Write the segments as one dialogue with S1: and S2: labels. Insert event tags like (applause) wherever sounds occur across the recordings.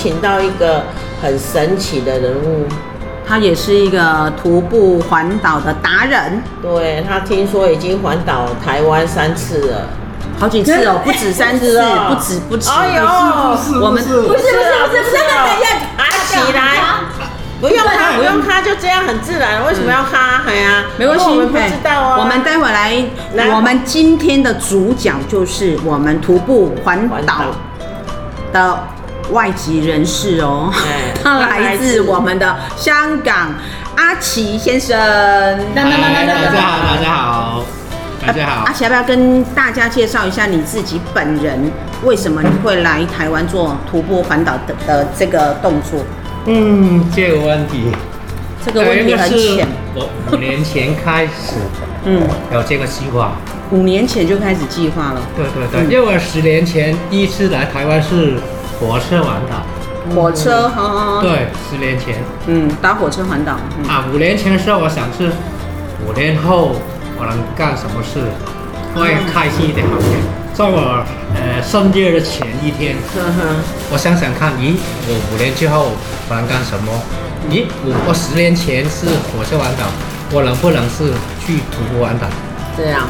S1: 请到一个很神奇的人物，
S2: 他也是一个徒步环岛的达人。
S1: 对，他听说已经环岛台湾三次了，
S2: 好几次哦，(laughs) 不止三次哦，不止不止。
S1: 哎呦，
S2: 我们不是不是不是不是，等一下，
S1: 啊起来，不用他不用他，就这样很自然，为什么要哈？哎呀，
S2: 没关系，
S1: 我们不知道啊。
S2: 我们待会来，我们今天的主角就是我们徒步环岛的外籍人士哦，(laughs) 他来自我们的香港，阿奇先生。
S3: 大家好，大家好，大家好，大家好。
S2: 阿奇要不要跟大家介绍一下你自己本人？为什么你会来台湾做徒步环岛的的这个动作？
S3: 嗯，这个问题，
S2: 这个问题很浅。
S3: 我五年前开始，嗯，有这个计划。
S2: 五年前就开始计划了。
S3: 对对对，因为我十年前第一次来台湾是火车环岛。
S2: 火车，哈。
S3: 对，十年前。
S2: 嗯，搭火车环岛。
S3: 啊，五年前的时候，我想是五年后我能干什么事会开心一点好点。在我呃生日的前一天，我想想看，咦，我五年之后我能干什么？咦，我我十年前是火车环岛，我能不能是去徒步环岛？
S1: 这样。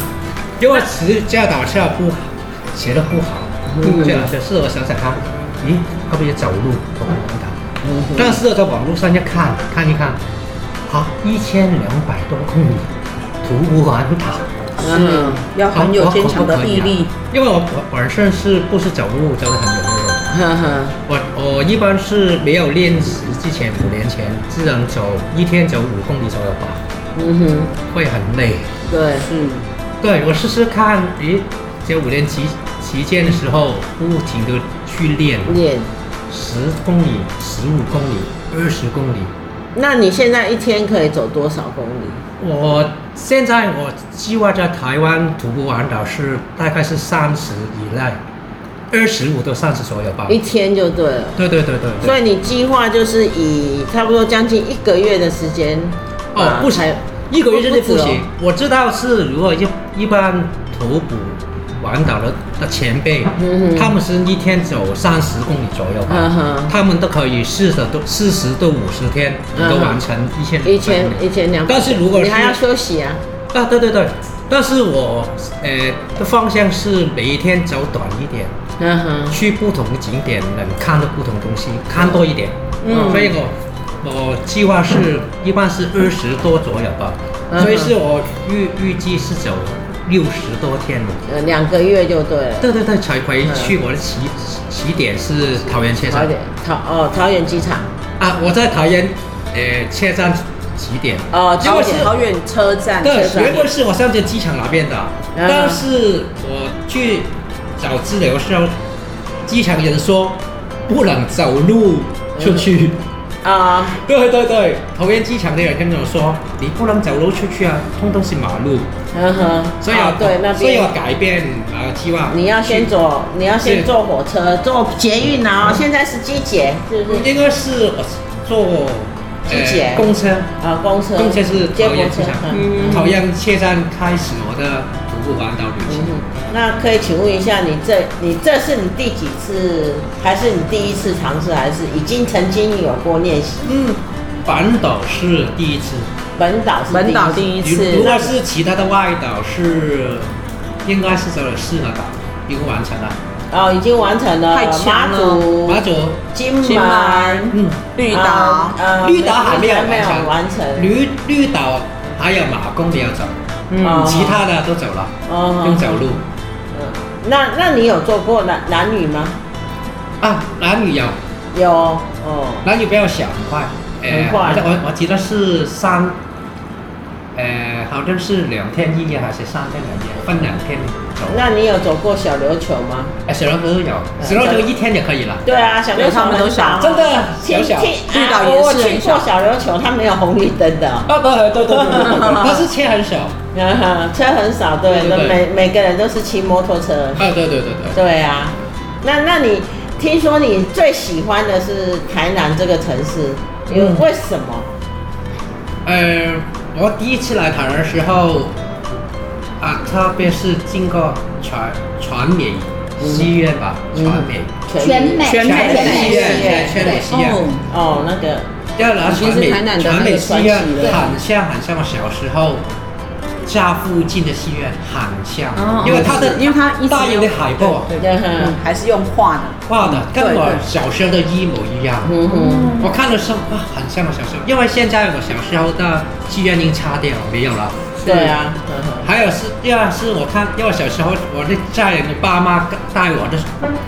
S3: 因为骑驾导车不好，骑得不好，这样就是我想想看，咦，可不可以走路徒步环岛？但是在网络上一看，看一看，啊，一千两百多公里徒步环岛，
S2: 嗯，要很有坚强的毅力。
S3: 因为我本身是不是走路走得很有那种，我我一般是没有练习之前，五年前只能走一天走五公里左右吧，嗯哼，会很累。
S1: 对，嗯。
S3: 对，我试试看，咦，这五年期期间的时候，不停的去练，练十公里、十五公里、二十公里。
S1: 那你现在一天可以走多少公里？
S3: 我现在我计划在台湾徒步环岛是大概是三十以内，二十五到三十左右吧。
S1: 一天就对了。
S3: 对对对对。
S1: 所以你计划就是以差不多将近一个月的时间。
S3: 哦，不才。一个月之内不行，我知道是如果一一般徒步环岛的的前辈，嗯、他们是一天走三十公里左右吧，嗯、他们都可以四十多四十到五十天都完成一千
S1: 一千一千两百。
S3: 但是如果是
S1: 你还要休息啊？
S3: 啊，对对对，但是我呃的方向是每一天走短一点，嗯哼，去不同的景点能看到不同东西，看多一点，嗯，所以我。我计划是一般是二十多左右吧，所以是我预预计是走六十多天了，
S1: 呃，两个月就对了。
S3: 对对对，才回去。我的起起点是桃园车站。
S1: 桃哦，桃园机场。
S3: 啊，我在桃园呃车站起点。
S1: 哦，桃园桃园车站。
S3: 对，原本是我上在机场那边的，但是我去找资料的时候，机场人说不能走路出去。啊，对对对，桃园机场的人跟我说，你不能走路出去啊，通通是马路。嗯哼，所以要对那边，所以要改变呃计划。
S1: 你要先坐，你要先坐火车，坐捷运啊。现在是机捷，是不是？
S3: 应该是坐机捷公车
S1: 啊，公车，
S3: 公车是桃园机场，桃园车站开始我的。徒步环岛旅行，
S1: 那可以请问一下，你这你这是你第几次，还是你第一次尝试，还是已经曾经有过练习？
S3: 嗯，本岛是第一次，
S1: 本岛是
S2: 本岛第一次。
S3: 如果是其他的外岛，是应该是走了四个岛，已经完成了。
S1: 哦，已经完成了。太强了。马祖、
S3: 马祖、
S1: 金门、
S2: 嗯，绿岛，
S3: 绿岛还没有
S1: 完成，
S3: 绿绿岛还有马公没有走。嗯，其他的都走了，用走路。
S1: 嗯，那那你有做过男男女吗？
S3: 啊，男女有，
S1: 有。
S3: 哦，男女比较小很快，
S1: 很快。
S3: 我我记得是三。呃，好像是两天一夜还是三天两夜，分两天走。
S1: 那你有走过小琉球吗？
S3: 哎，小琉球有，小琉球一天就可以了。
S1: 对啊，小琉球很小，
S3: 真的小小。
S1: 绿岛也是我去过小琉球，它没有红绿灯的。
S3: 啊，对对对对对，(laughs) 但是车很少。
S1: 车很少，对对，每每个人都是骑摩托车。
S3: 啊，对对对对。
S1: 对啊，那那你听说你最喜欢的是台南这个城市，因为为什么？
S3: 呃。我第一次来台湾的时候，啊，特别是经过全全美戏院吧，传美。
S2: 全美全美戏院，
S3: 全美戏院。
S1: 哦，那个。
S3: 要来传美全美戏院，很像很像我小时候家附近的戏院，很像，因为它的因为它大型的海报，
S2: 对对，还是用画的。
S3: 画的，跟我小时候的一模一样。嗯。哼，我看的时候啊，很像我小时候，因为现在我小时候的戏院已经拆掉没有了。
S1: 对啊，
S3: 还有是第二是我看，因为小时候我的家人的爸妈带我的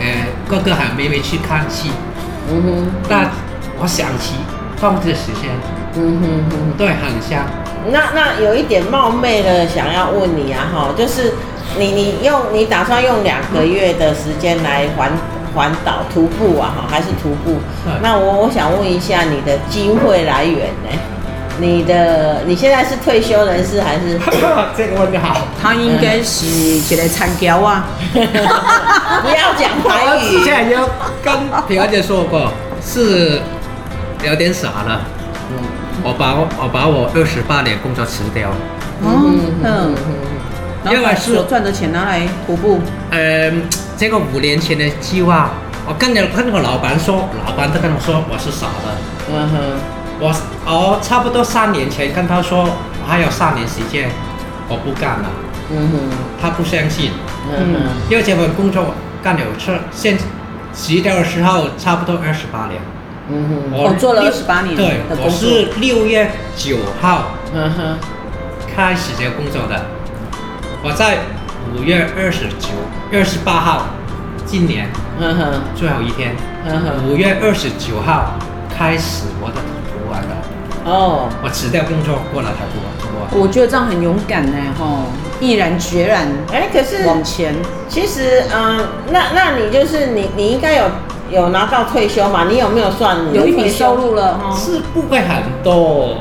S3: 呃哥哥还有妹妹去看戏。嗯哼，但我想起放这时间，嗯哼哼，对，很像。
S1: 那那有一点冒昧的想要问你啊，哈，就是你你用你打算用两个月的时间来环环岛徒步啊，哈，还是徒步？嗯、那我我想问一下你的经费来源呢？你的你现在是退休人士还是？(coughs)
S3: 这个问题好，
S2: 他应该是起来参加啊，(laughs)
S1: 不要讲台语。
S3: 现在就跟平安姐说过，是有点傻了。我把我我把我二十八年工作辞掉，嗯
S2: 嗯，因为是我赚的钱拿来徒步。
S3: 嗯，这个五年前的计划，我跟着跟我老板说，老板都跟我说我是傻的。嗯哼，我我差不多三年前跟他说，我还有三年时间，我不干了。嗯哼，他不相信。嗯哼，因为这份工作干了是现辞掉的时候差不多二十八年。
S2: 嗯哼，我做了二十八年，
S3: 对，我是六月九号，嗯哼，开始这个工作的。我在五月二十九、二十八号，今年，嗯哼，最后一天，嗯哼，五月二十九号开始我的徒步完的。哦，我辞掉工作过来才徒步。
S2: 我觉得这样很勇敢呢，吼，毅然决然，哎，可是往前。
S1: 其实，嗯，那那你就是你，你应该有。有拿到退休嘛？你有没有算？
S2: 有一笔收入了哈，
S3: 是不会很多，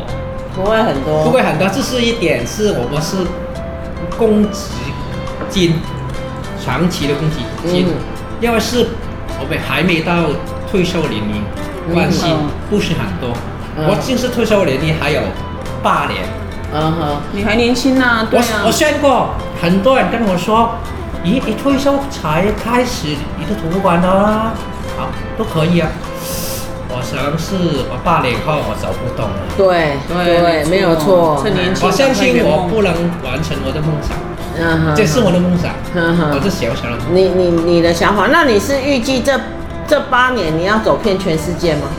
S1: 不会很多，
S3: 不会很多。这是一点，是我们是公积金，长期的公积金，嗯、因为是我们还没到退休年龄，关系不是很多。嗯、我正式退休年龄还有八年。
S2: 嗯哼，你还年轻呢，对啊。
S3: 我我算过，很多人跟我说，咦，你退休才开始你的图书馆呢？都可以啊，我想是我八年后我走不动了。
S1: 对对，没有错。
S2: 趁年轻，
S3: 我相信我不能完成我的梦想。嗯，这是我的梦想。嗯哼，我是小小的。
S1: 你你你的想法？那你是预计这这八年你要走遍全世界吗？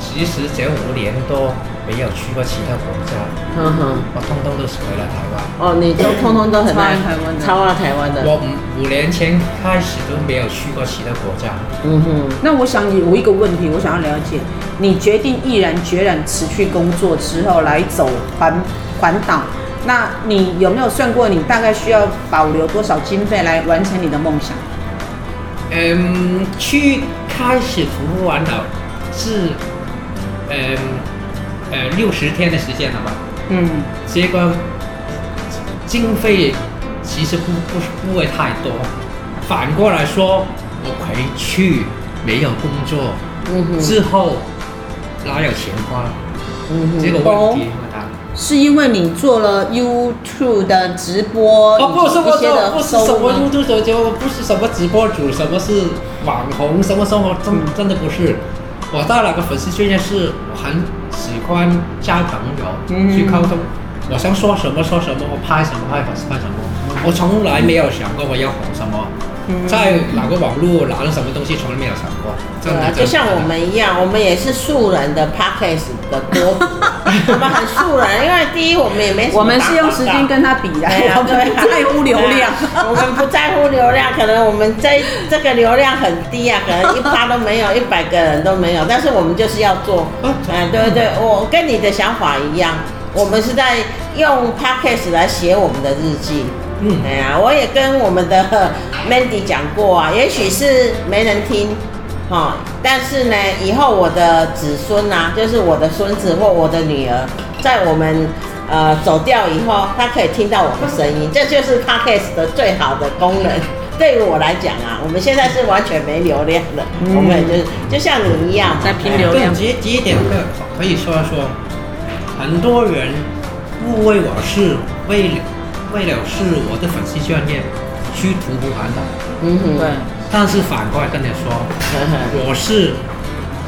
S3: 其实这五年多。没有去过其他国家，嗯哼，我通通都是回来台湾。
S1: 哦，你都通通都很爱台湾的，超爱台湾的。
S3: 我五五年前开始都没有去过其他国家。
S2: 嗯哼，那我想有一个问题，我想要了解，你决定毅然决然辞去工作之后来走环环岛，那你有没有算过你大概需要保留多少经费来完成你的梦想？
S3: 嗯，去开始徒步环岛是，嗯。呃，六十天的时间了吧？嗯，结果经费其实不不不会太多。反过来说，我回去没有工作，嗯，之后哪有钱花？嗯哼，这个问题很大。
S2: 是因为你做了 YouTube 的直播？
S3: 哦，不是我做，不是什么 YouTube 就不是什么直播主，什么是网红，什么生活真真的不是。我到那个粉丝专页是，我很喜欢交朋友，去沟通，我想说什么说什么，我拍什么拍拍什么，我从来没有想过我要红什么。在哪个网络拿了什么东西，从来没有想过。
S1: 对啊，就像我们一样，我们也是素人的 Podcast 的播主，(laughs) 我们很素人，因为第一我们也没什么。(laughs)
S2: 我们是用时间跟他比的，(laughs) 我们不在乎流量，
S1: 我们不在乎流量，可能我们在这个流量很低啊，可能一趴都没有，一百个人都没有，但是我们就是要做。嗯，对对，我跟你的想法一样，我们是在用 Podcast 来写我们的日记。嗯，哎呀，我也跟我们的 (laughs) Mandy 讲过啊，也许是没人听，哈，但是呢，以后我的子孙啊，就是我的孙子或我的女儿，在我们呃走掉以后，他可以听到我的声音，这就是 Podcast 的最好的功能。(laughs) 对于我来讲啊，我们现在是完全没流量的，嗯、我们就是就像你一样
S2: 在拼流量。
S3: 几几点可可以说说，很多人误为我是为了。为了是我的粉丝专业去徒步环岛，嗯哼，对。但是反过来跟你说，(laughs) 我是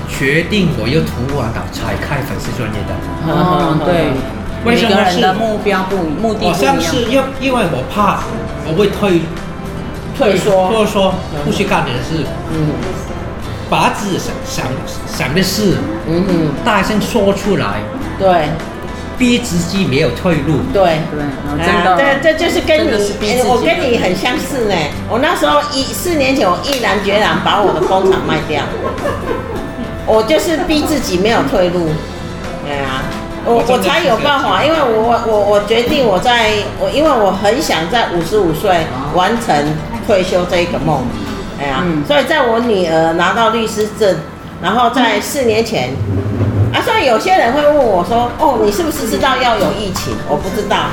S3: 决定我要徒步环岛才开粉丝专业的。
S2: 嗯，对。为什么是目标不目的不一样？
S3: 好像是因因为我怕我会退
S1: 退缩，
S3: 或者说不去干点事。嗯。把自己想想想的事，嗯哼，大声说出来。
S1: 对。
S3: 逼自己没有退路。
S1: 对对，真的，这这就是跟你，我跟你很相似呢。我那时候一四年前，我毅然决然把我的工厂卖掉，我就是逼自己没有退路。对啊，我我才有办法，因为我我我决定我在我，因为我很想在五十五岁完成退休这一个梦。哎呀，所以在我女儿拿到律师证，然后在四年前。啊，所以有些人会问我说：“哦，你是不是知道要有疫情？”我不知道，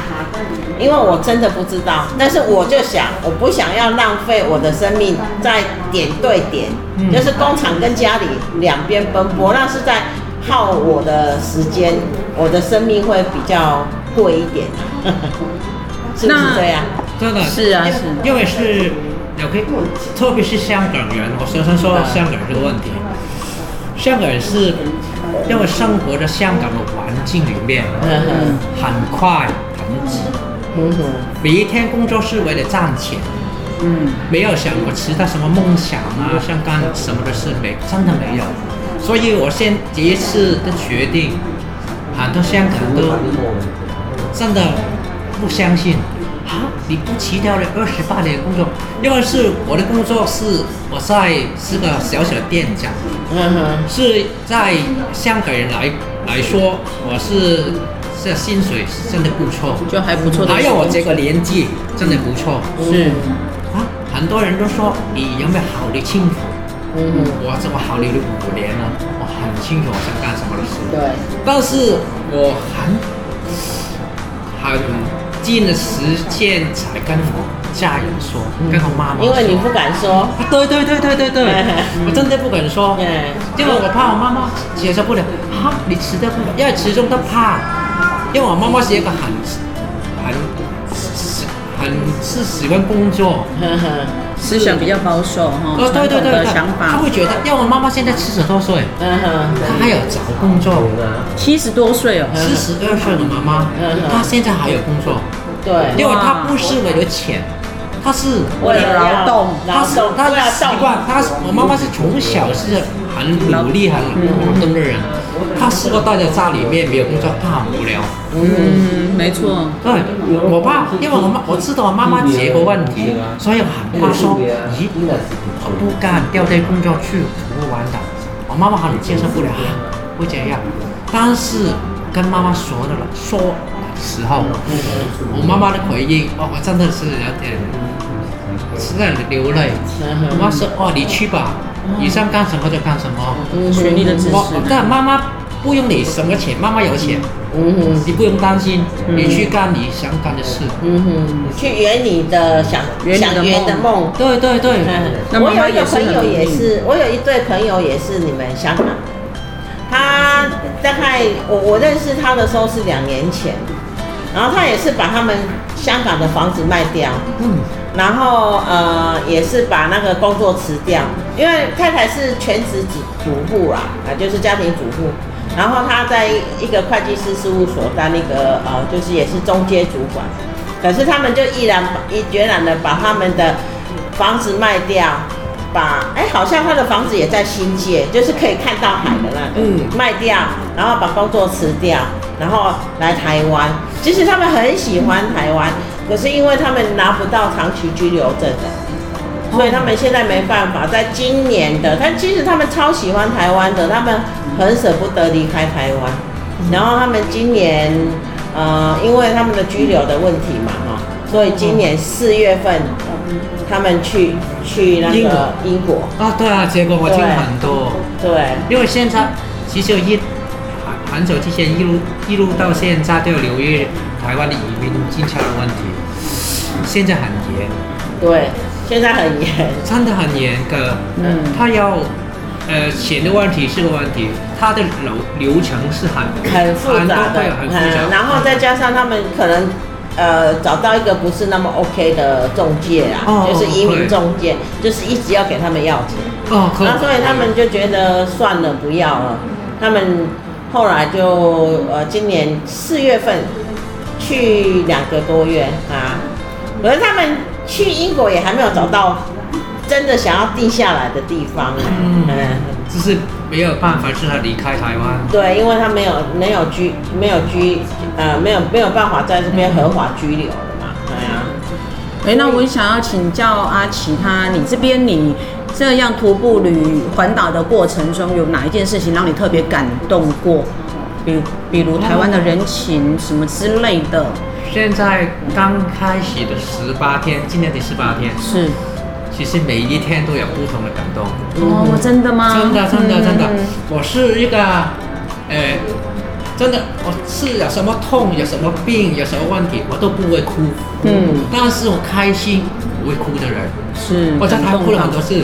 S1: 因为我真的不知道。但是我就想，我不想要浪费我的生命在点对点，嗯、就是工厂跟家里两边奔波，那是在耗我的时间，我的生命会比较贵一点，(laughs) 是不是这样？
S3: 真的
S2: 是啊，是，
S3: 因为是，OK，特别是香港人，我常常说香港人这个问题，香港人是。因为生活在香港的环境里面，嗯很快很挤，每一天工作是为了赚钱，嗯，没有想过其他什么梦想啊，想干什么的事没，真的没有。所以我现第一次的决定，很多香港人都真的不相信。啊！你不辞掉了二十八年的工作，因为是我的工作是我在是个小小的店长，嗯哼，是在香港人来来说，我是这薪水是真的不错，
S2: 就还不错。
S3: 还有我这个年纪真的不错，是啊，很多人都说你有没有考虑清楚？嗯，我这么考虑了五年了，我很清楚我想干什么的事。
S1: 对，
S3: 但是我很很。近的时间才跟我家人说，跟我妈妈，
S1: 因为你不敢说。
S3: 对对对对对对，(laughs) 我真的不敢说，因为我怕我妈妈接受不了。哈，你辞掉不了，因为始终都怕，因为我妈妈是一个很很很是喜欢工作。
S2: 思想比较保守哈，哦对对对，想法，
S3: 他会觉得，因为我妈妈现在七十多岁，嗯哼，她还有找工作，
S2: 七十多岁哦，
S3: 四十二岁的妈妈，她现在还有工作，
S1: 对，
S3: 因为他不是为了钱，他是
S2: 为了劳动，
S3: 她是她习惯，她我妈妈是从小是很努力很劳动的人。他如果待在家里面没有工作，他很无聊。
S2: 嗯，没错。
S3: 对，我爸，因为我妈我知道我妈妈这个问题，所以很怕说，咦，我不敢掉掉工作去徒步环岛，我妈妈好像接受不了，会这样。但是跟妈妈说的了，说的时候，我妈妈的回应，哦，我真的是有点实在流泪。我妈说，哦，你去吧。你想干什么就干什么，
S2: 全力的支持。
S3: 但妈妈不用你什么钱，妈妈有钱，嗯，你不用担心，你去干你想干的事，嗯哼，
S1: 去圆你的想想圆的梦。
S3: 对对对，
S1: 我有一个朋友也是，我有一对朋友也是你们香港，他大概我我认识他的时候是两年前，然后他也是把他们香港的房子卖掉，嗯。然后呃，也是把那个工作辞掉，因为太太是全职主主妇啦，啊，就是家庭主妇。然后他在一个会计师事务所当那个呃，就是也是中阶主管，可是他们就毅然一决然的把他们的房子卖掉，把哎好像他的房子也在新界，就是可以看到海的那个，嗯，卖掉，然后把工作辞掉，然后来台湾。其实他们很喜欢台湾，可是因为他们拿不到长期居留证的，所以他们现在没办法。在今年的，但其实他们超喜欢台湾的，他们。很舍不得离开台湾，然后他们今年，呃，因为他们的居留的问题嘛，哈，所以今年四月份，他们去去那个英国。
S3: 啊，对啊，结果我听很多，
S1: 对，对
S3: 因为现在其实一很久之前一路一路到现在都有留意台湾的移民政策的问题，现在很严，
S1: 对，现在很严，
S3: 真的很严格，嗯，他要。呃，钱的问题是个问题，他的流流程是很
S1: 很复杂的，很复杂。然后再加上他们可能呃找到一个不是那么 OK 的中介啊，哦、就是移民中介，就是一直要给他们要钱。哦，然后所以他们就觉得算了，不要了。他们后来就呃今年四月份去两个多月啊，可是他们去英国也还没有找到。真的想要定下来的地方，嗯，
S3: 只是没有办法让他离开台湾。
S1: 对，因为他没有没有居没有居呃没有没有办法在这边合法居留了嘛，对啊。
S2: 哎，那我想要请教阿奇他，你这边你这样徒步旅环岛的过程中，有哪一件事情让你特别感动过？比如比如台湾的人情什么之类的。
S3: 现在刚开始的十八天，今年第十八天
S2: 是。
S3: 其实每一天都有不同的感动。
S2: 哦，真的吗？
S3: 真的，真的，真的。我是一个，呃，真的，我是有什么痛，有什么病，有什么问题，我都不会哭。嗯。但是我开心不会哭的人。
S2: 是。
S3: 我在台湾哭了很多次。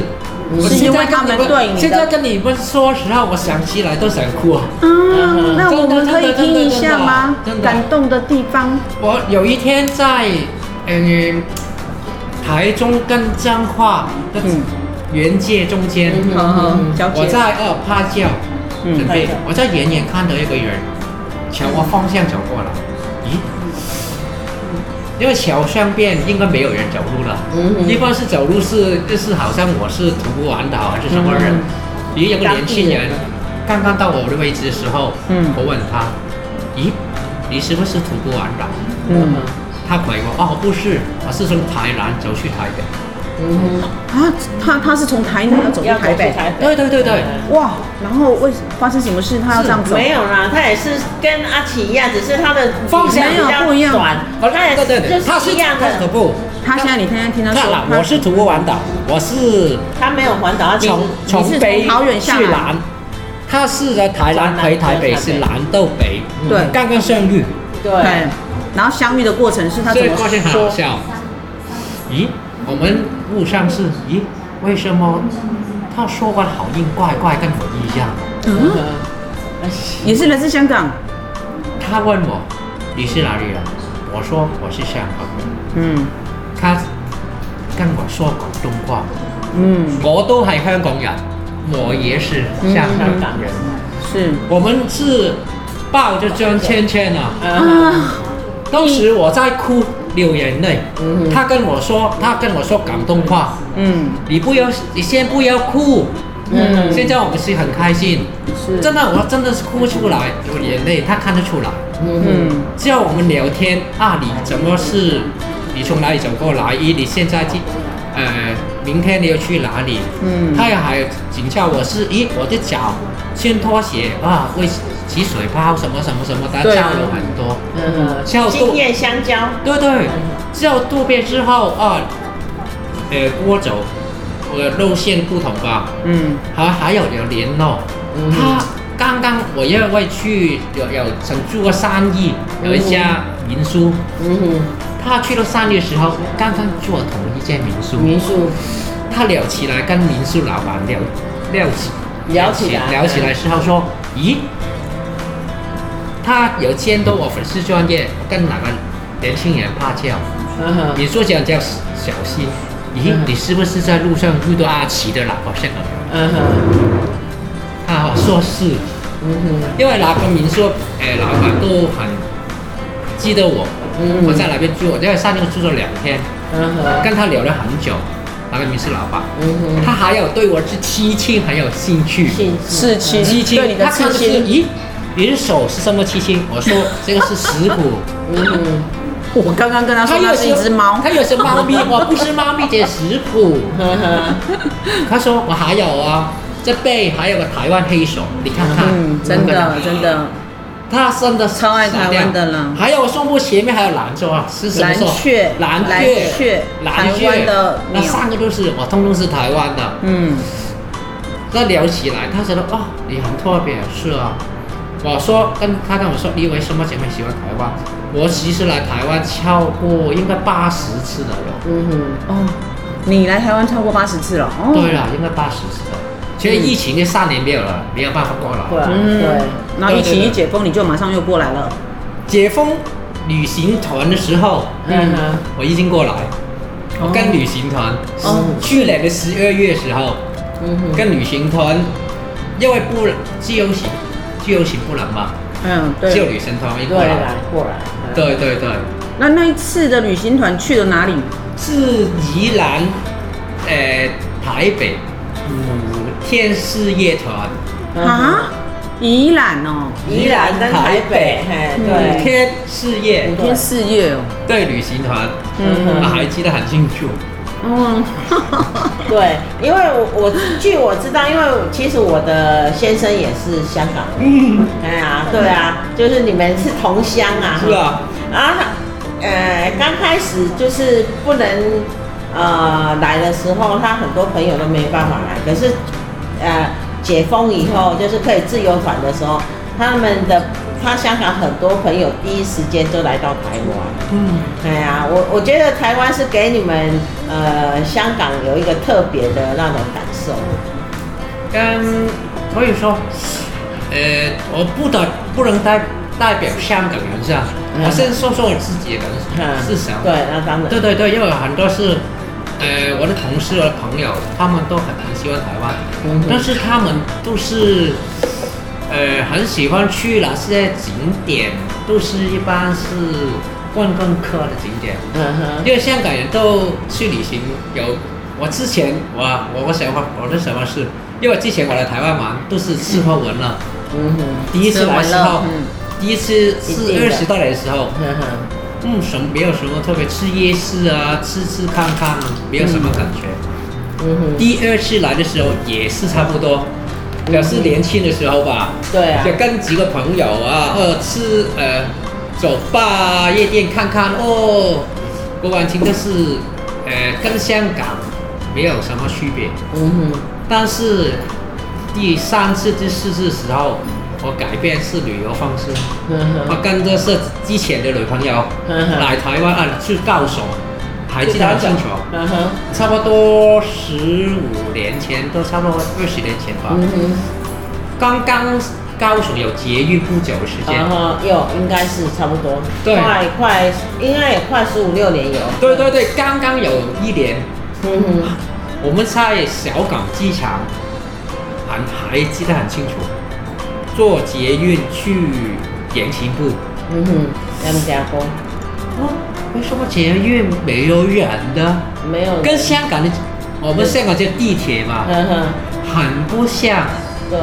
S2: 我是因为他们对你。
S3: 现在跟你们说实话，我想起来都想哭啊。
S2: 嗯。(laughs) 那我们可以听一下吗？感动的地方。
S3: 我有一天在，嗯。台中跟彰化的原界中间，我在二趴叫准备，我在远远看到一个人朝我方向走过来，咦？因为桥上边应该没有人走路了，一般是走路是就是好像我是徒步环岛还是什么人？也，有个年轻人刚刚到我的位置的时候，我问他，咦，你是不是徒步环岛？嗯。他回我哦，不是，我是从台南走去台北。
S2: 嗯啊，他他是从台南要走到台北。
S3: 对对对对。
S2: 哇，然后为发生什么事？他要这样走？
S1: 没有啦，他也是跟阿奇一样，只是他的方向比较不一样。他也是就是一样的
S3: 徒步。
S2: 他现在你天天听他说，
S3: 我是徒步环岛，我是
S1: 他没有环岛，他从
S2: 从北桃园去
S3: 南。他是在台南回台北，是南到北。对，刚刚相遇。
S1: 对。
S2: 然后相遇的过程是他怎么说？
S3: 过程很好笑。咦，我们误上是咦？为什么他说话好音怪怪，跟我一样？嗯，
S2: 也是来自香港。
S3: 他问我你是哪里人？我说我是香港人。嗯，他跟我说广东话。嗯，我都系香港人，我也是香港人。
S2: 是，
S3: 我们是抱着张圈圈啊。啊。当时我在哭，流眼泪。嗯，他跟我说，他跟我说广东话。嗯，你不要，你先不要哭。嗯，现在我们是很开心。是，真的，我真的是哭出来，有眼泪，他看得出来。嗯，只要我们聊天啊，你怎么是？你从哪里走过来？咦，你现在去，呃，明天你要去哪里？嗯，他也还请教我是，咦，我的脚先脱鞋啊，为。起水泡什么什么什么的，交流很多。嗯，
S1: 经验相交。
S3: 对对，之后渡边之后啊，呃，锅走，呃，路线不同吧。嗯。还还有有联络。嗯。他刚刚我因为去有有曾住过三义，有一家民宿。嗯哼。他去了三义的时候，刚刚做同一间民宿。
S1: 民宿。
S3: 他聊起来跟民宿老板聊聊起
S1: 聊起来
S3: 聊起来时候说，咦？他有监督我粉丝专业，跟哪个年轻人拍照？你说这样叫小心？咦，你是不是在路上遇到阿奇的老婆？现在？嗯哼。他说是，嗯哼，因为那个民宿，诶、呃，老板都很记得我，嗯、我在那边住，我在上面住了两天，嗯哼，跟他聊了很久，那个民宿老板，嗯哼，他还有对我是七亲很有兴趣，
S2: 刺青，刺青，对你的
S3: 咦，你的手是什么七星？我说这个是石虎，嗯，
S2: 我刚刚跟他说那是一只猫，
S3: 他有是猫咪，我不是猫咪，这是石虎，呵呵，他说我还有啊。这背还有个台湾黑手，你看看，
S2: 嗯、真的真的，
S3: 他真的
S2: 超爱台湾的了。
S3: 还有胸部前面还有蓝色，是什么？
S2: 蓝雀，
S3: 蓝雀，蓝雀的，那三个都是我通通是台湾的。嗯，那聊起来，他觉得哦，你很特别，是啊。我说跟他跟我说，你为什么这么喜欢台湾？我其实来台湾超过应该八十次了。嗯哼，
S2: 哦，你来台湾超过八十次了？哦，
S3: 对了，应该八十次了。其实疫情这三年没有了，没有办法过来。
S2: 嗯，对。那疫情一解封，你就马上又过来了。
S3: 解封旅行团的时候，嗯哼，我已经过来。我跟旅行团，去年的十二月时候，嗯，跟旅行团，因为不自由行，自由行不能嘛。嗯，对。就旅行团一过来，
S1: 过来。
S3: 对对对。
S2: 那那一次的旅行团去了哪里？
S3: 是宜兰，呃，台北。五天四夜团
S2: 啊，宜兰哦，
S1: 宜兰跟台北，嘿，对，
S3: 五天四夜，
S2: 五天四夜哦，
S3: 对，旅行团，嗯，我还记得很清楚，
S1: 嗯，对，因为我我据我知道，因为其实我的先生也是香港人，嗯，哎呀，对啊，就是你们是同乡啊，
S3: 是啊，
S1: 啊，呃，刚开始就是不能。呃，来的时候他很多朋友都没办法来，可是，呃，解封以后就是可以自由返的时候，他们的他香港很多朋友第一时间就来到台湾。嗯，对啊，我我觉得台湾是给你们呃香港有一个特别的那种感受。
S3: 嗯，所以说，呃，我不得不能代代表香港人是吧？我先说说我自己的是什么？
S1: 对，那当然。
S3: 对对对，因为很多是。呃，我的同事和朋友，他们都很很喜欢台湾，嗯、但是他们都是，呃，很喜欢去哪些景点，都是一般是观光客的景点。嗯哼。因为香港人都去旅行，有我之前我我我想法我的什么是，因为之前我来台湾玩都是吃喝玩乐。嗯哼。第一次来的时候，嗯、第一次是二十多年的时候。嗯哼。嗯，什么没有什么特别，吃夜市啊，吃吃看看，没有什么感觉。第二次来的时候也是差不多，表示年轻的时候吧。对啊。就跟几个朋友啊，呃，吃呃，酒吧，夜店看看哦。过完情的是，呃，跟香港没有什么区别。嗯哼。但是第三次、第四次的时候。我改变是旅游方式，我跟着是之前的女朋友来台湾啊，去高雄，还记得很清楚，差不多十五年前，都差不多二十年前吧。嗯哼。刚刚高雄有捷运不久的时间，
S1: 有应该是差不多，快快应该也快十五六年有。
S3: 对对对，刚刚有一年。嗯哼。我们在小港机场，还还记得很清楚。坐捷运去延庆部，嗯哼，
S1: 他们家风，
S3: 哦，为什么捷运没有人的？
S1: 没有，
S3: 跟香港的，我们香港叫地铁嘛，嗯哼，很不像，
S1: 对，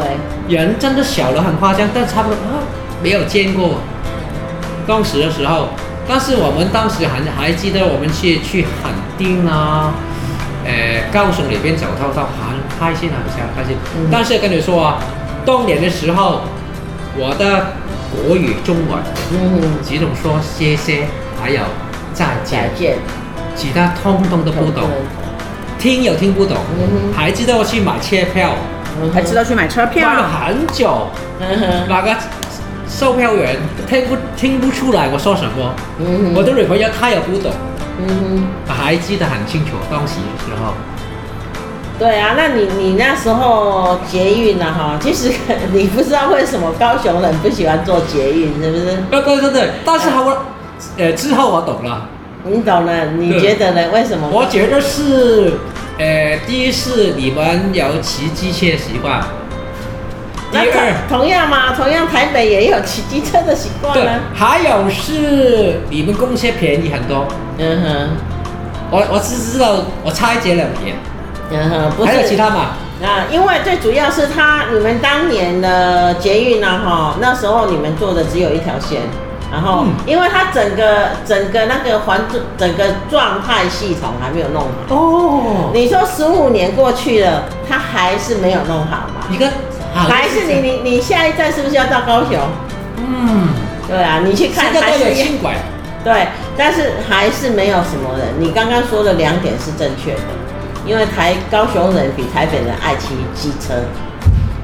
S3: 人真的小了很夸张，但差不多，啊，没有见过。当时的时候，但是我们当时还还记得，我们去去垦丁啊，呃，高雄里边走透透，很开心，很开心。嗯、但是跟你说啊。冬年的时候，我的国语、中文，嗯，只能说谢谢，还有再见，再见，其他通通都不懂，听又听不懂，还知道我去买车票，
S2: 还知道去买车票，
S3: 买了很久，那个售票员听不听不出来我说什么，我的女朋友她也不懂，嗯，还记得很清楚当时的时候。
S1: 对啊，那你你那时候捷运呢？哈，其实你不知道为什么高雄人不喜欢坐捷运，是不是？
S3: 对对对对，但是我，呃，之后我懂了。
S1: 你懂了？你觉得呢？为什么？
S3: 我觉得是，呃，第一是你们有骑机车习惯，第二，
S1: 同样嘛，同样台北也有骑机车的习惯呢。
S3: 还有是你们公车便宜很多。嗯哼，我我只知道我差一节两节。嗯哼，不是还有其他嘛？
S1: 啊，因为最主要是他你们当年的捷运呢，哈，那时候你们做的只有一条线。然后，因为它整个整个那个环整个状态系统还没有弄好哦。你说十五年过去了，它还是没有弄好吗？
S3: 你跟
S1: 还是你你你下一站是不是要到高雄？嗯，对啊，你去看还是
S3: 轻轨。
S1: 对，但是还是没有什么人。你刚刚说的两点是正确的，因为台高雄人比台北人爱骑机车。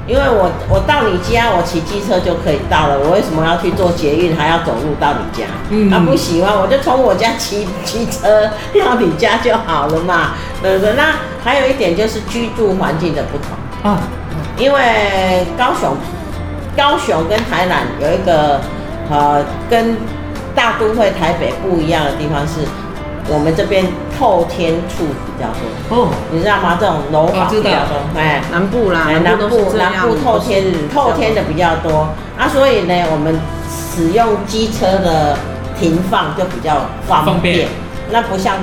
S1: 因为我我到你家，我骑机车就可以到了。我为什么要去坐捷运，还要走路到你家？嗯，他不喜欢，我就从我家骑 (laughs) 机车到你家就好了嘛，对不对？那还有一点就是居住环境的不同啊，因为高雄高雄跟台南有一个呃跟大都会台北不一样的地方是。我们这边透天厝比较多。哦，你知道吗？这种楼房比较多，哎，
S2: 南部啦，
S1: 南部南部透天透天的比较多。啊，所以呢，我们使用机车的停放就比较方便。那不像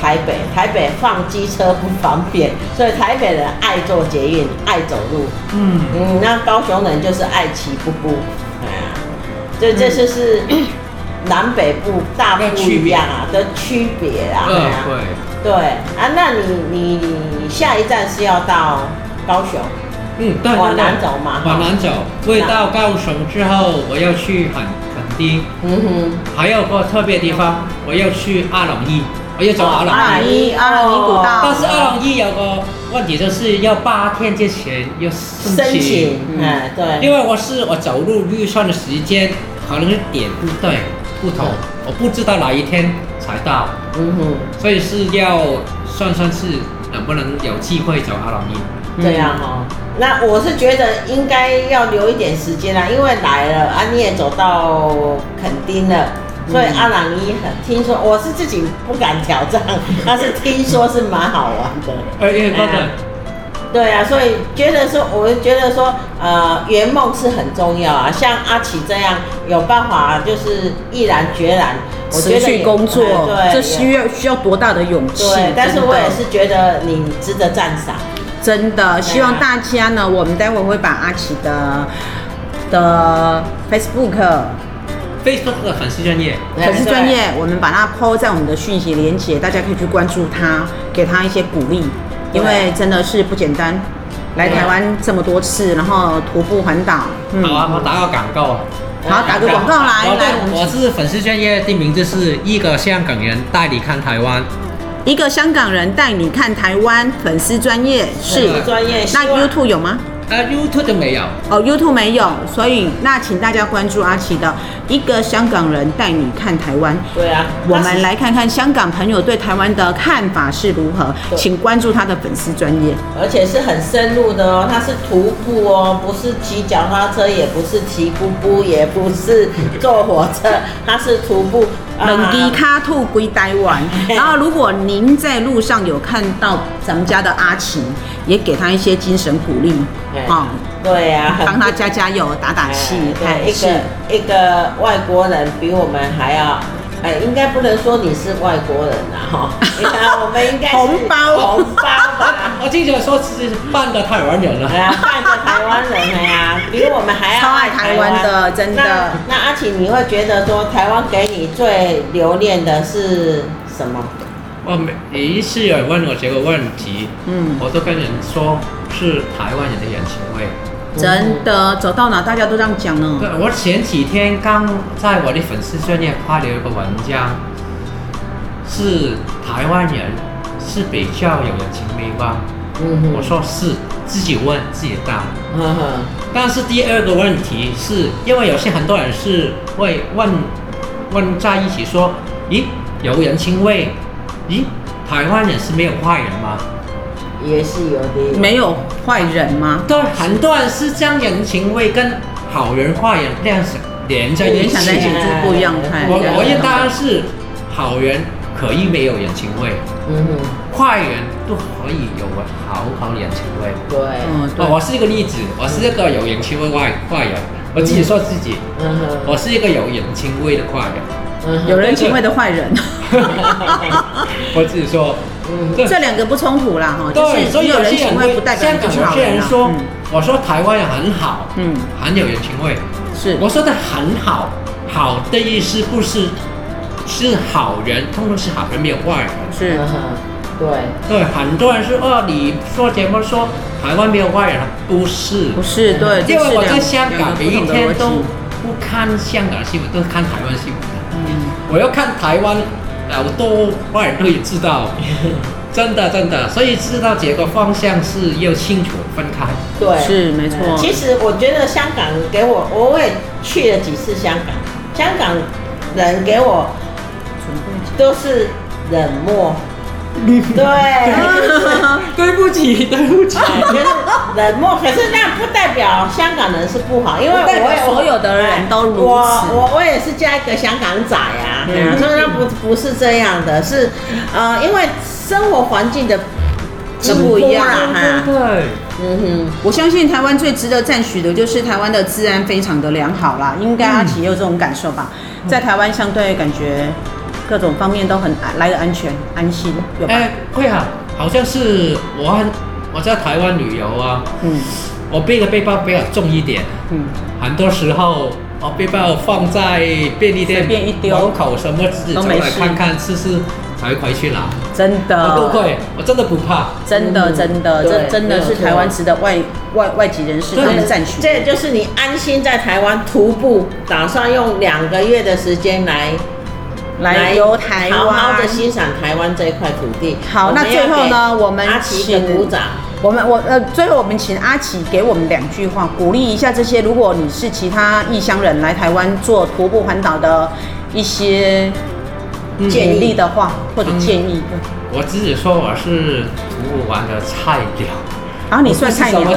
S1: 台北，台北放机车不方便，(laughs) 所以台北人爱坐捷运，爱走路。嗯。嗯，那高雄人就是爱骑步步，哎呀，这这就是。(laughs) 南北部大不一样啊的区别啊，对对啊，那你你下一站是要到高雄，
S3: 嗯，对，
S1: 往南走嘛，
S3: 往南走，会到高雄之后，我要去垦垦丁，嗯哼，还有个特别地方，我要去阿朗伊，我要走阿朗
S2: 伊，阿朗伊古道，
S3: 但是阿朗伊有个问题，就是要八天之前要申请，嗯，对，因为我是我走路预算的时间可能是点不对。不同，我不知道哪一天才到，嗯哼，所以是要算算是能不能有机会走阿朗壹，
S1: 这样哈。那我是觉得应该要留一点时间啦，因为来了啊，你也走到垦丁了，所以阿朗壹很听说，我是自己不敢挑战，但是听说是蛮好玩的。
S3: 哎，因为刚才。
S1: 对啊，所以觉得说，我觉得说，呃，圆梦是很重要啊。像阿奇这样有办法，就是毅然决然，
S2: 我觉得持续工作，对，这需要需要多大的勇气？对，
S1: 但是我也是觉得你值得赞赏，
S2: 真的。希望大家呢，我们待会会把阿奇的的 Facebook
S3: Facebook 的粉丝专业
S2: 粉丝专业，我们把它 po 在我们的讯息连接，大家可以去关注他，给他一些鼓励。因为真的是不简单，来台湾这么多次，然后徒步环岛。
S3: 嗯、好啊，我打个广告啊。
S2: 好，打个广告来。来，
S3: 我是粉丝专业的名字是一个香港人带你看台湾。
S2: 一个香港人带你看台湾，粉丝专业是
S1: 专业。
S2: 那 YouTube 有吗？
S3: 呃，YouTube 都没有
S2: 哦，YouTube 没有，所以那请大家关注阿奇的一个香港人带你看台湾。
S1: 对啊，
S2: 我们来看看香港朋友对台湾的看法是如何，请关注他的粉丝专业，
S1: 而且是很深入的哦，他是徒步哦，不是骑脚踏车，也不是骑步步，也不是坐火车，他是徒步。(laughs)
S2: 冷迪卡兔归台湾，然后如果您在路上有看到咱们家的阿綺，也给他一些精神鼓励，
S1: 啊，对呀，
S2: 帮他加加油、打打气。
S1: 对，一个一个外国人比我们还要。哎，应该不能说你是外国人呐，哈！你看，我们应该是
S2: 红包
S1: 红包吧。(laughs)
S3: 我经常说是半个台湾人了。
S1: 哎呀，半个台湾人了呀，比我们还要
S2: 超爱台湾的，真的。
S1: 那，那阿綺，你会觉得说台湾给你最留恋的是什么？
S3: 我每每一次有人问我这个问题，嗯，我都跟人说是台湾人的人情味。
S2: 真的走到哪大家都这样讲呢。
S3: 对，我前几天刚在我的粉丝专业发了一个文章，是台湾人是比较有人情味吧？嗯哼，我说是，自己问自己答。嗯哼。但是第二个问题是因为有些很多人是会问问在一起说，咦，有人情味？咦，台湾人是没有坏人吗？
S1: 也是有的，
S2: 没有坏人吗？
S3: 对，很多人是将人情味跟好人坏人这样子连在一起，
S2: 联想在一起就不一样。
S3: 我我一当然是好人可以没有人情味。嗯哼，坏人都可以有好好人情味。
S4: 对，
S3: 嗯，对。我是一个例子，我是一个有人情味坏坏人。我自己说自己，嗯哼，我是一个有人情味的坏人。
S2: 嗯，有人情味的坏人。(laughs)
S3: 我自己说，
S2: 嗯，这两个不冲突啦，哈。对，
S3: 所以有人情味不代表你是好人。说，我说台湾人很好，嗯，很有人情味。是，我说的很好，好的意思不是。是好人，通通是好人，没有坏人。
S2: 是，
S4: 对
S3: 对，很多人说哦，你说节目说台湾没有坏人，不是
S2: 不是对，
S3: 因为我在香港每一天都不看香港新闻，都是看台湾新闻。嗯，我要看台湾，好多外人都也知道，(laughs) 真的真的，所以知道这个方向是要清楚分开。
S4: 对，
S2: 是没错。
S4: 其实我觉得香港给我，我也去了几次香港，香港人给我。都是冷漠，(laughs) 对，(laughs)
S3: 对不起，对不起，
S4: 冷漠。可是那不代表香港人是不好，因为我也
S2: 所有的人都如此。
S4: 我我我也是嫁一个香港仔啊，所以那不不是这样的，是呃，因为生活环境的
S2: 是不一样哈。
S3: 对，
S2: 嗯哼，我相信台湾最值得赞许的就是台湾的治安非常的良好啦，应该阿奇也有这种感受吧？在台湾相对感觉。各种方面都很来的安全安心，有吧？哎，
S3: 会啊，好像是我很我在台湾旅游啊，嗯，我背的背包比较重一点，嗯，很多时候我背包放在便利店门口，什么自己走来看看试试才会回去拿，
S2: 真的。
S3: 不会，我真的不怕，
S2: 真的真的这真的是台湾值得外外外籍人士他们赞许，
S4: 这就是你安心在台湾徒步，打算用两个月的时间来。
S2: 来游台湾，
S4: 好好的欣赏台湾这一块土地。
S2: 好，那最后呢，我们
S4: 阿奇的鼓掌。
S2: 我们我呃，最后我们请阿奇给我们两句话，鼓励一下这些。如果你是其他异乡人来台湾做徒步环岛的一些建议的话，或者建议。
S3: 我自己说我是徒步玩的菜鸟。
S2: 然后你算菜鸟，
S3: 前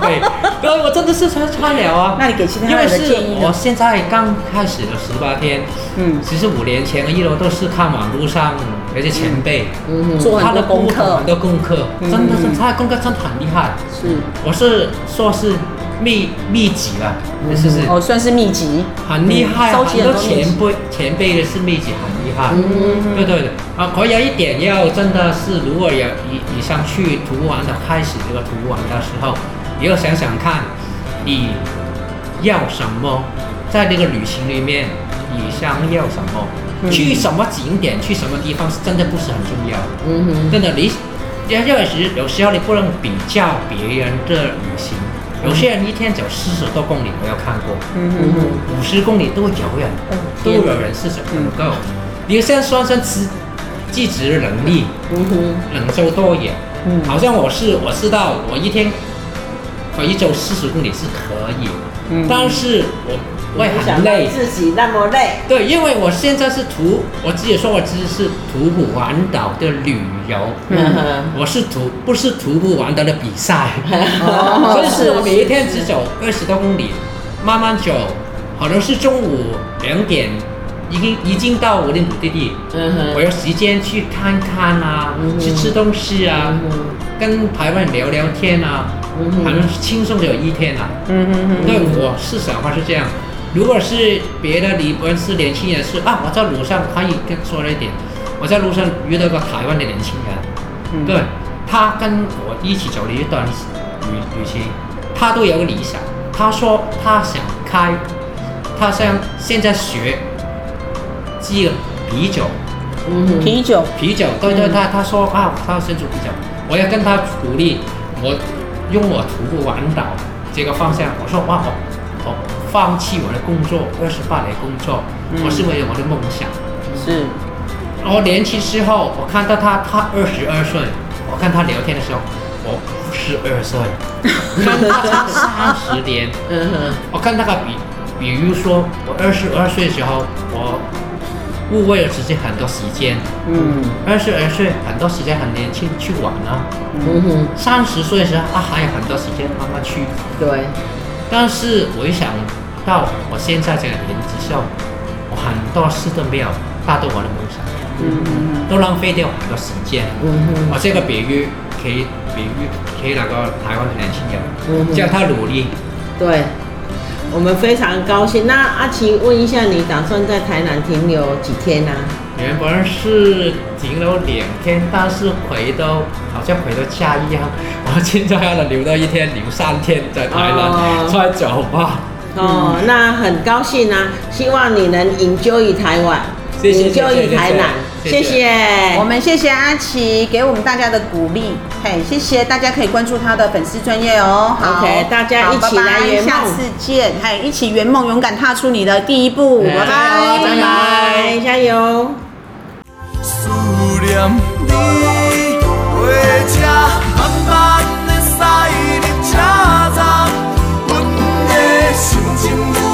S3: 辈，对，我真的是算菜鸟啊。
S2: 那你给其他人的建议？
S3: 因为是我现在刚开始的十八天，嗯，其实五年前一楼都是看网络上那些前辈，
S2: 嗯，做很多功课，
S3: 很多功课，真的是他的功课真的很厉害。是，我是说是秘秘籍了，是不是？
S2: 哦，算是秘籍，
S3: 很厉害，很多前辈前辈的是秘籍，很厉害。嗯，对对对。啊，可有一点要真的是，如果有你你想去徒步环的开始这个徒步环的时候，你要想想看，你要什么，在这个旅行里面，你想要什么，去什么景点，去什么地方，是真的不是很重要。嗯哼，真的，你要有时有时候你不能比较别人的旅行，有些人一天走四十多公里，我有看过，五十公里都有人，都有人是走不够。你先算算自。自己的能力，嗯哼，能走多远？嗯，好像我是我知道，我一天可以走四十公里是可以，嗯，但是我会很累，
S4: 自己那么累，
S3: 对，因为我现在是徒，我自己说我自己是徒步环岛的旅游，嗯。哼，我是徒不是徒步环岛的比赛，(laughs) 哦，(laughs) 所以是我每一天只走二十多公里，慢慢走，可能是中午两点。已经已经到我的目的地，嗯哼，我有时间去看看啊，去吃东西啊，跟台湾人聊聊天啊，反正轻松就一天啊。嗯哼，对，我是想法是这样。如果是别的，你不是年轻人是啊，我在路上可以跟说了一点，我在路上遇到个台湾的年轻人，对，他跟我一起走了一段旅旅行，他都有个理想，他说他想开，他想现在学。鸡啤酒，
S2: 嗯，啤酒，
S3: 啤酒，对对，他他说啊，他要先做啤酒，我要跟他鼓励，我用我徒步环岛这个方向，我说哇，我我放弃我的工作，二十八年工作，我是为了我的梦想，是，我年轻时候，我看到他，他二十二岁，我看他聊天的时候，我五十二岁，(laughs) 看他三十年，嗯哼，我看那个比，比如说我二十二岁的时候，我。误会了自己很多时间，嗯，二十二岁很多时间很年轻去玩啊，嗯哼，三十岁的时候啊还有很多时间慢慢去，
S4: 对，
S3: 但是我一想到我现在这个年纪时候，我很多事都没有达到我的梦想，嗯嗯，都浪费掉很多时间。嗯哼，我这个比喻可以比喻可以那个台湾的年轻人，嗯，叫他努力。
S1: 对，我们非常高兴。那阿奇问一下，你打算在台南停留几天呢？啊？
S3: 原本是停留两天，但是回到好像回到家一样，(laughs) 我现在要留到一天，留三天在台南再走吧。
S1: 哦，那很高兴啊！希望你能 enjoy 台湾，enjoy 台南。谢谢，
S2: 我们谢谢阿奇给我们大家的鼓励。嘿，谢谢大家可以关注他的粉丝专业哦。
S1: 好 ok 大家一起来圆梦，
S2: 下次见。嘿，一起圆梦，勇敢踏出你的第一步。拜拜，
S1: 拜拜，加油。心情如。